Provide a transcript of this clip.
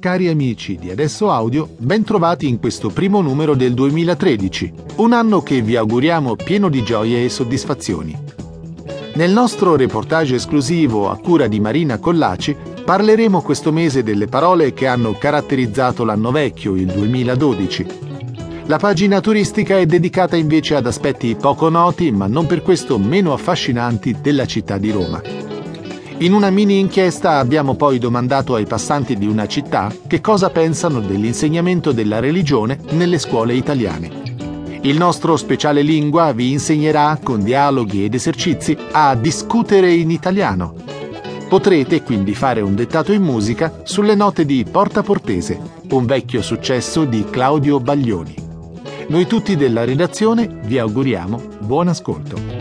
Cari amici di Adesso Audio, ben trovati in questo primo numero del 2013, un anno che vi auguriamo pieno di gioie e soddisfazioni. Nel nostro reportage esclusivo a cura di Marina Collaci parleremo questo mese delle parole che hanno caratterizzato l'anno vecchio, il 2012. La pagina turistica è dedicata invece ad aspetti poco noti, ma non per questo meno affascinanti, della città di Roma. In una mini inchiesta abbiamo poi domandato ai passanti di una città che cosa pensano dell'insegnamento della religione nelle scuole italiane. Il nostro speciale lingua vi insegnerà, con dialoghi ed esercizi, a discutere in italiano. Potrete quindi fare un dettato in musica sulle note di Porta Portese, un vecchio successo di Claudio Baglioni. Noi tutti della redazione vi auguriamo buon ascolto.